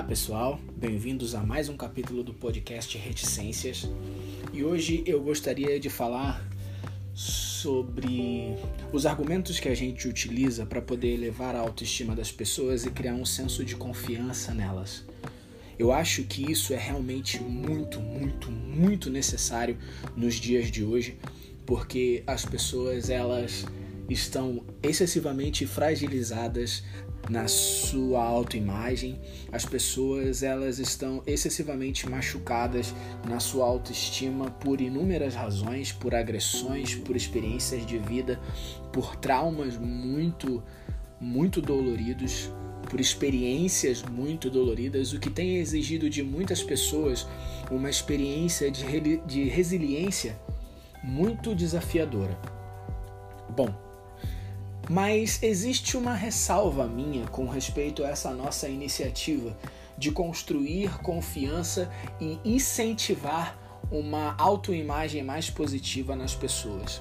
Olá pessoal, bem-vindos a mais um capítulo do podcast Reticências e hoje eu gostaria de falar sobre os argumentos que a gente utiliza para poder elevar a autoestima das pessoas e criar um senso de confiança nelas. Eu acho que isso é realmente muito, muito, muito necessário nos dias de hoje, porque as pessoas elas estão excessivamente fragilizadas na sua autoimagem. As pessoas elas estão excessivamente machucadas na sua autoestima por inúmeras razões, por agressões, por experiências de vida, por traumas muito muito doloridos, por experiências muito doloridas, o que tem exigido de muitas pessoas uma experiência de, de resiliência muito desafiadora. Bom, mas existe uma ressalva minha com respeito a essa nossa iniciativa de construir confiança e incentivar uma autoimagem mais positiva nas pessoas.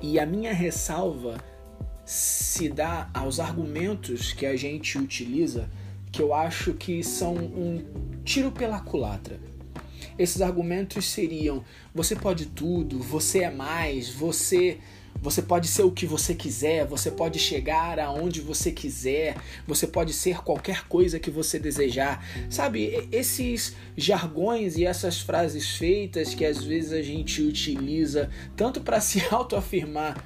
E a minha ressalva se dá aos argumentos que a gente utiliza que eu acho que são um tiro pela culatra. Esses argumentos seriam: você pode tudo, você é mais, você você pode ser o que você quiser, você pode chegar aonde você quiser, você pode ser qualquer coisa que você desejar. Sabe, esses jargões e essas frases feitas que às vezes a gente utiliza tanto para se autoafirmar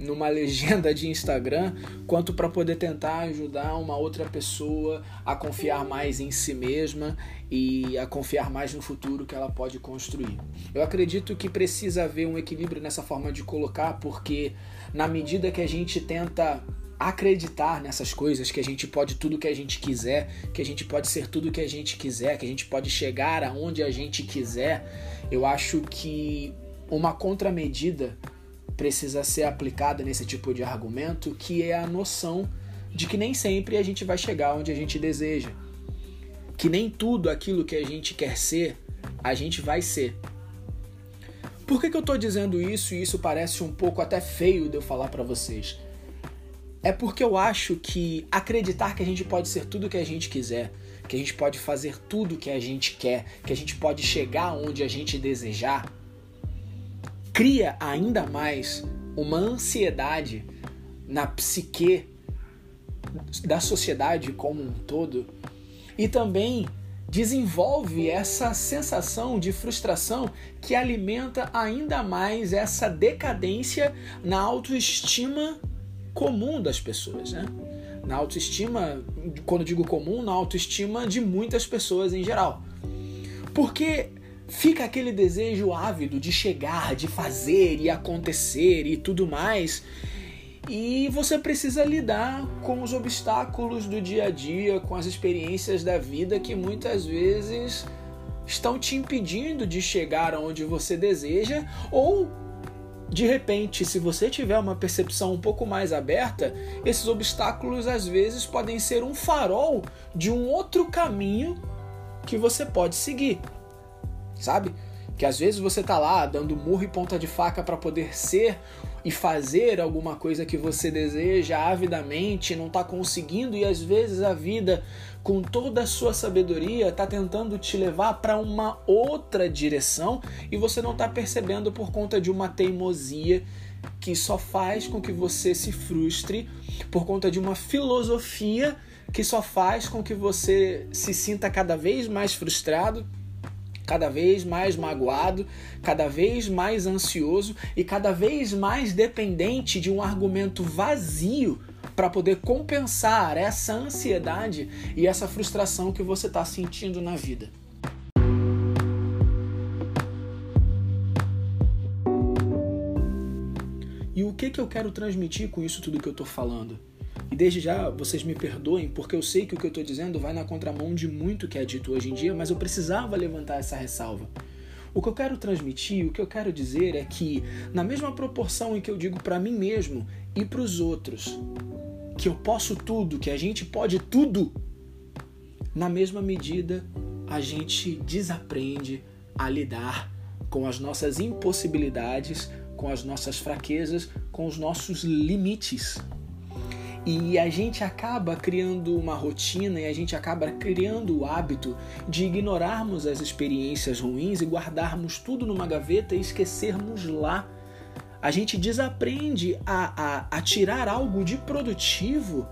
numa legenda de Instagram, quanto para poder tentar ajudar uma outra pessoa a confiar mais em si mesma e a confiar mais no futuro que ela pode construir. Eu acredito que precisa haver um equilíbrio nessa forma de colocar, porque na medida que a gente tenta acreditar nessas coisas, que a gente pode tudo que a gente quiser, que a gente pode ser tudo que a gente quiser, que a gente pode chegar aonde a gente quiser, eu acho que uma contramedida precisa ser aplicada nesse tipo de argumento, que é a noção de que nem sempre a gente vai chegar onde a gente deseja. Que nem tudo aquilo que a gente quer ser, a gente vai ser. Por que, que eu estou dizendo isso e isso parece um pouco até feio de eu falar para vocês? É porque eu acho que acreditar que a gente pode ser tudo que a gente quiser, que a gente pode fazer tudo que a gente quer, que a gente pode chegar onde a gente desejar, cria ainda mais uma ansiedade na psique da sociedade como um todo e também desenvolve essa sensação de frustração que alimenta ainda mais essa decadência na autoestima comum das pessoas, né? Na autoestima, quando digo comum, na autoestima de muitas pessoas em geral. Porque fica aquele desejo ávido de chegar, de fazer e acontecer e tudo mais. E você precisa lidar com os obstáculos do dia a dia, com as experiências da vida que muitas vezes estão te impedindo de chegar aonde você deseja ou de repente, se você tiver uma percepção um pouco mais aberta, esses obstáculos às vezes podem ser um farol de um outro caminho que você pode seguir sabe? Que às vezes você tá lá dando murro e ponta de faca para poder ser e fazer alguma coisa que você deseja avidamente, não tá conseguindo e às vezes a vida com toda a sua sabedoria tá tentando te levar para uma outra direção e você não tá percebendo por conta de uma teimosia que só faz com que você se frustre por conta de uma filosofia que só faz com que você se sinta cada vez mais frustrado cada vez mais magoado, cada vez mais ansioso e cada vez mais dependente de um argumento vazio para poder compensar essa ansiedade e essa frustração que você está sentindo na vida. E o que, que eu quero transmitir com isso tudo que eu estou falando? E desde já vocês me perdoem, porque eu sei que o que eu estou dizendo vai na contramão de muito que é dito hoje em dia, mas eu precisava levantar essa ressalva. O que eu quero transmitir, o que eu quero dizer é que, na mesma proporção em que eu digo para mim mesmo e para os outros, que eu posso tudo, que a gente pode tudo, na mesma medida a gente desaprende a lidar com as nossas impossibilidades, com as nossas fraquezas, com os nossos limites. E a gente acaba criando uma rotina e a gente acaba criando o hábito de ignorarmos as experiências ruins e guardarmos tudo numa gaveta e esquecermos lá. A gente desaprende a, a, a tirar algo de produtivo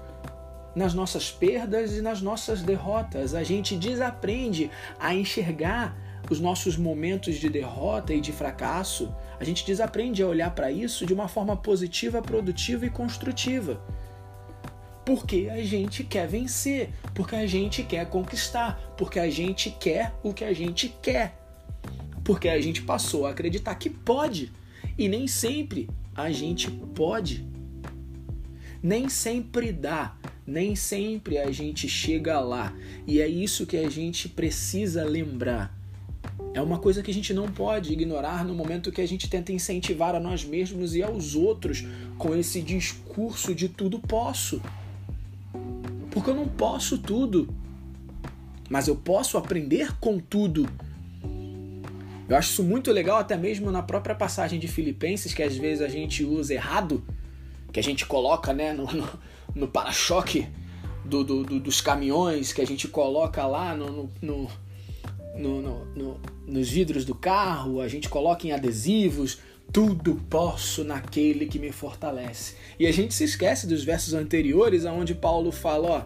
nas nossas perdas e nas nossas derrotas. A gente desaprende a enxergar os nossos momentos de derrota e de fracasso. A gente desaprende a olhar para isso de uma forma positiva, produtiva e construtiva. Porque a gente quer vencer, porque a gente quer conquistar, porque a gente quer o que a gente quer. Porque a gente passou a acreditar que pode e nem sempre a gente pode. Nem sempre dá, nem sempre a gente chega lá. E é isso que a gente precisa lembrar. É uma coisa que a gente não pode ignorar no momento que a gente tenta incentivar a nós mesmos e aos outros com esse discurso de tudo posso. Porque eu não posso tudo, mas eu posso aprender com tudo. Eu acho isso muito legal, até mesmo na própria passagem de Filipenses, que às vezes a gente usa errado, que a gente coloca né, no, no, no para-choque do, do, do, dos caminhões, que a gente coloca lá no, no, no, nos vidros do carro, a gente coloca em adesivos, tudo posso naquele que me fortalece. E a gente se esquece dos versos anteriores, onde Paulo fala: ó,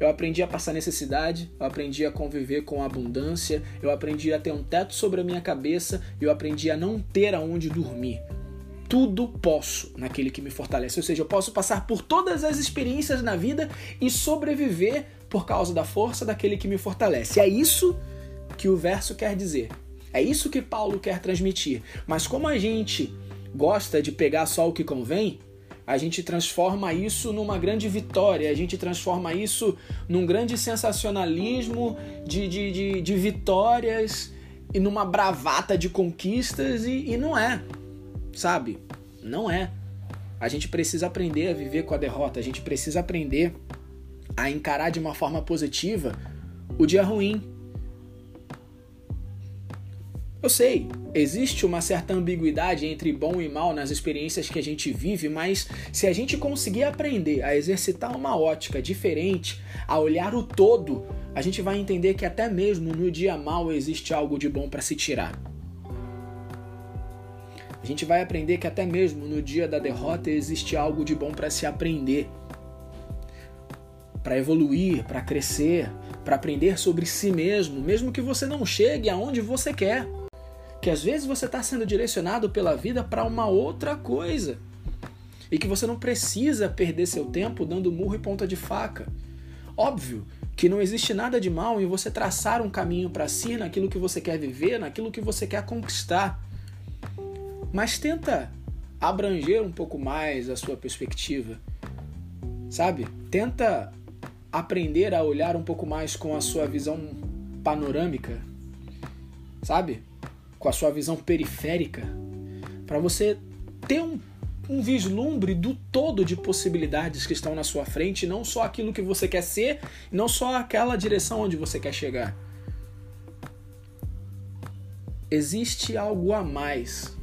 eu aprendi a passar necessidade, eu aprendi a conviver com abundância, eu aprendi a ter um teto sobre a minha cabeça, eu aprendi a não ter aonde dormir. Tudo posso naquele que me fortalece. Ou seja, eu posso passar por todas as experiências na vida e sobreviver por causa da força daquele que me fortalece. É isso que o verso quer dizer. É isso que Paulo quer transmitir. Mas como a gente gosta de pegar só o que convém, a gente transforma isso numa grande vitória, a gente transforma isso num grande sensacionalismo de, de, de, de vitórias e numa bravata de conquistas, e, e não é, sabe? Não é. A gente precisa aprender a viver com a derrota, a gente precisa aprender a encarar de uma forma positiva o dia ruim, eu sei, existe uma certa ambiguidade entre bom e mal nas experiências que a gente vive, mas se a gente conseguir aprender a exercitar uma ótica diferente, a olhar o todo, a gente vai entender que até mesmo no dia mal existe algo de bom para se tirar. A gente vai aprender que até mesmo no dia da derrota existe algo de bom para se aprender, para evoluir, para crescer, para aprender sobre si mesmo, mesmo que você não chegue aonde você quer que às vezes você está sendo direcionado pela vida para uma outra coisa e que você não precisa perder seu tempo dando murro e ponta de faca. Óbvio que não existe nada de mal em você traçar um caminho para si naquilo que você quer viver, naquilo que você quer conquistar. Mas tenta abranger um pouco mais a sua perspectiva. Sabe? Tenta aprender a olhar um pouco mais com a sua visão panorâmica. Sabe? Com a sua visão periférica, para você ter um, um vislumbre do todo de possibilidades que estão na sua frente, não só aquilo que você quer ser, não só aquela direção onde você quer chegar. Existe algo a mais.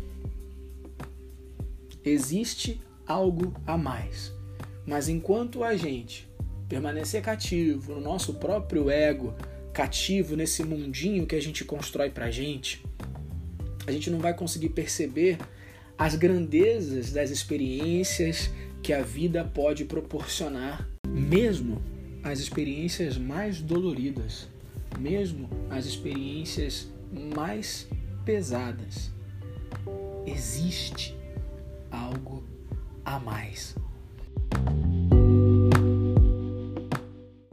Existe algo a mais. Mas enquanto a gente permanecer cativo no nosso próprio ego, cativo nesse mundinho que a gente constrói pra gente, a gente não vai conseguir perceber as grandezas das experiências que a vida pode proporcionar, mesmo as experiências mais doloridas, mesmo as experiências mais pesadas. Existe algo a mais.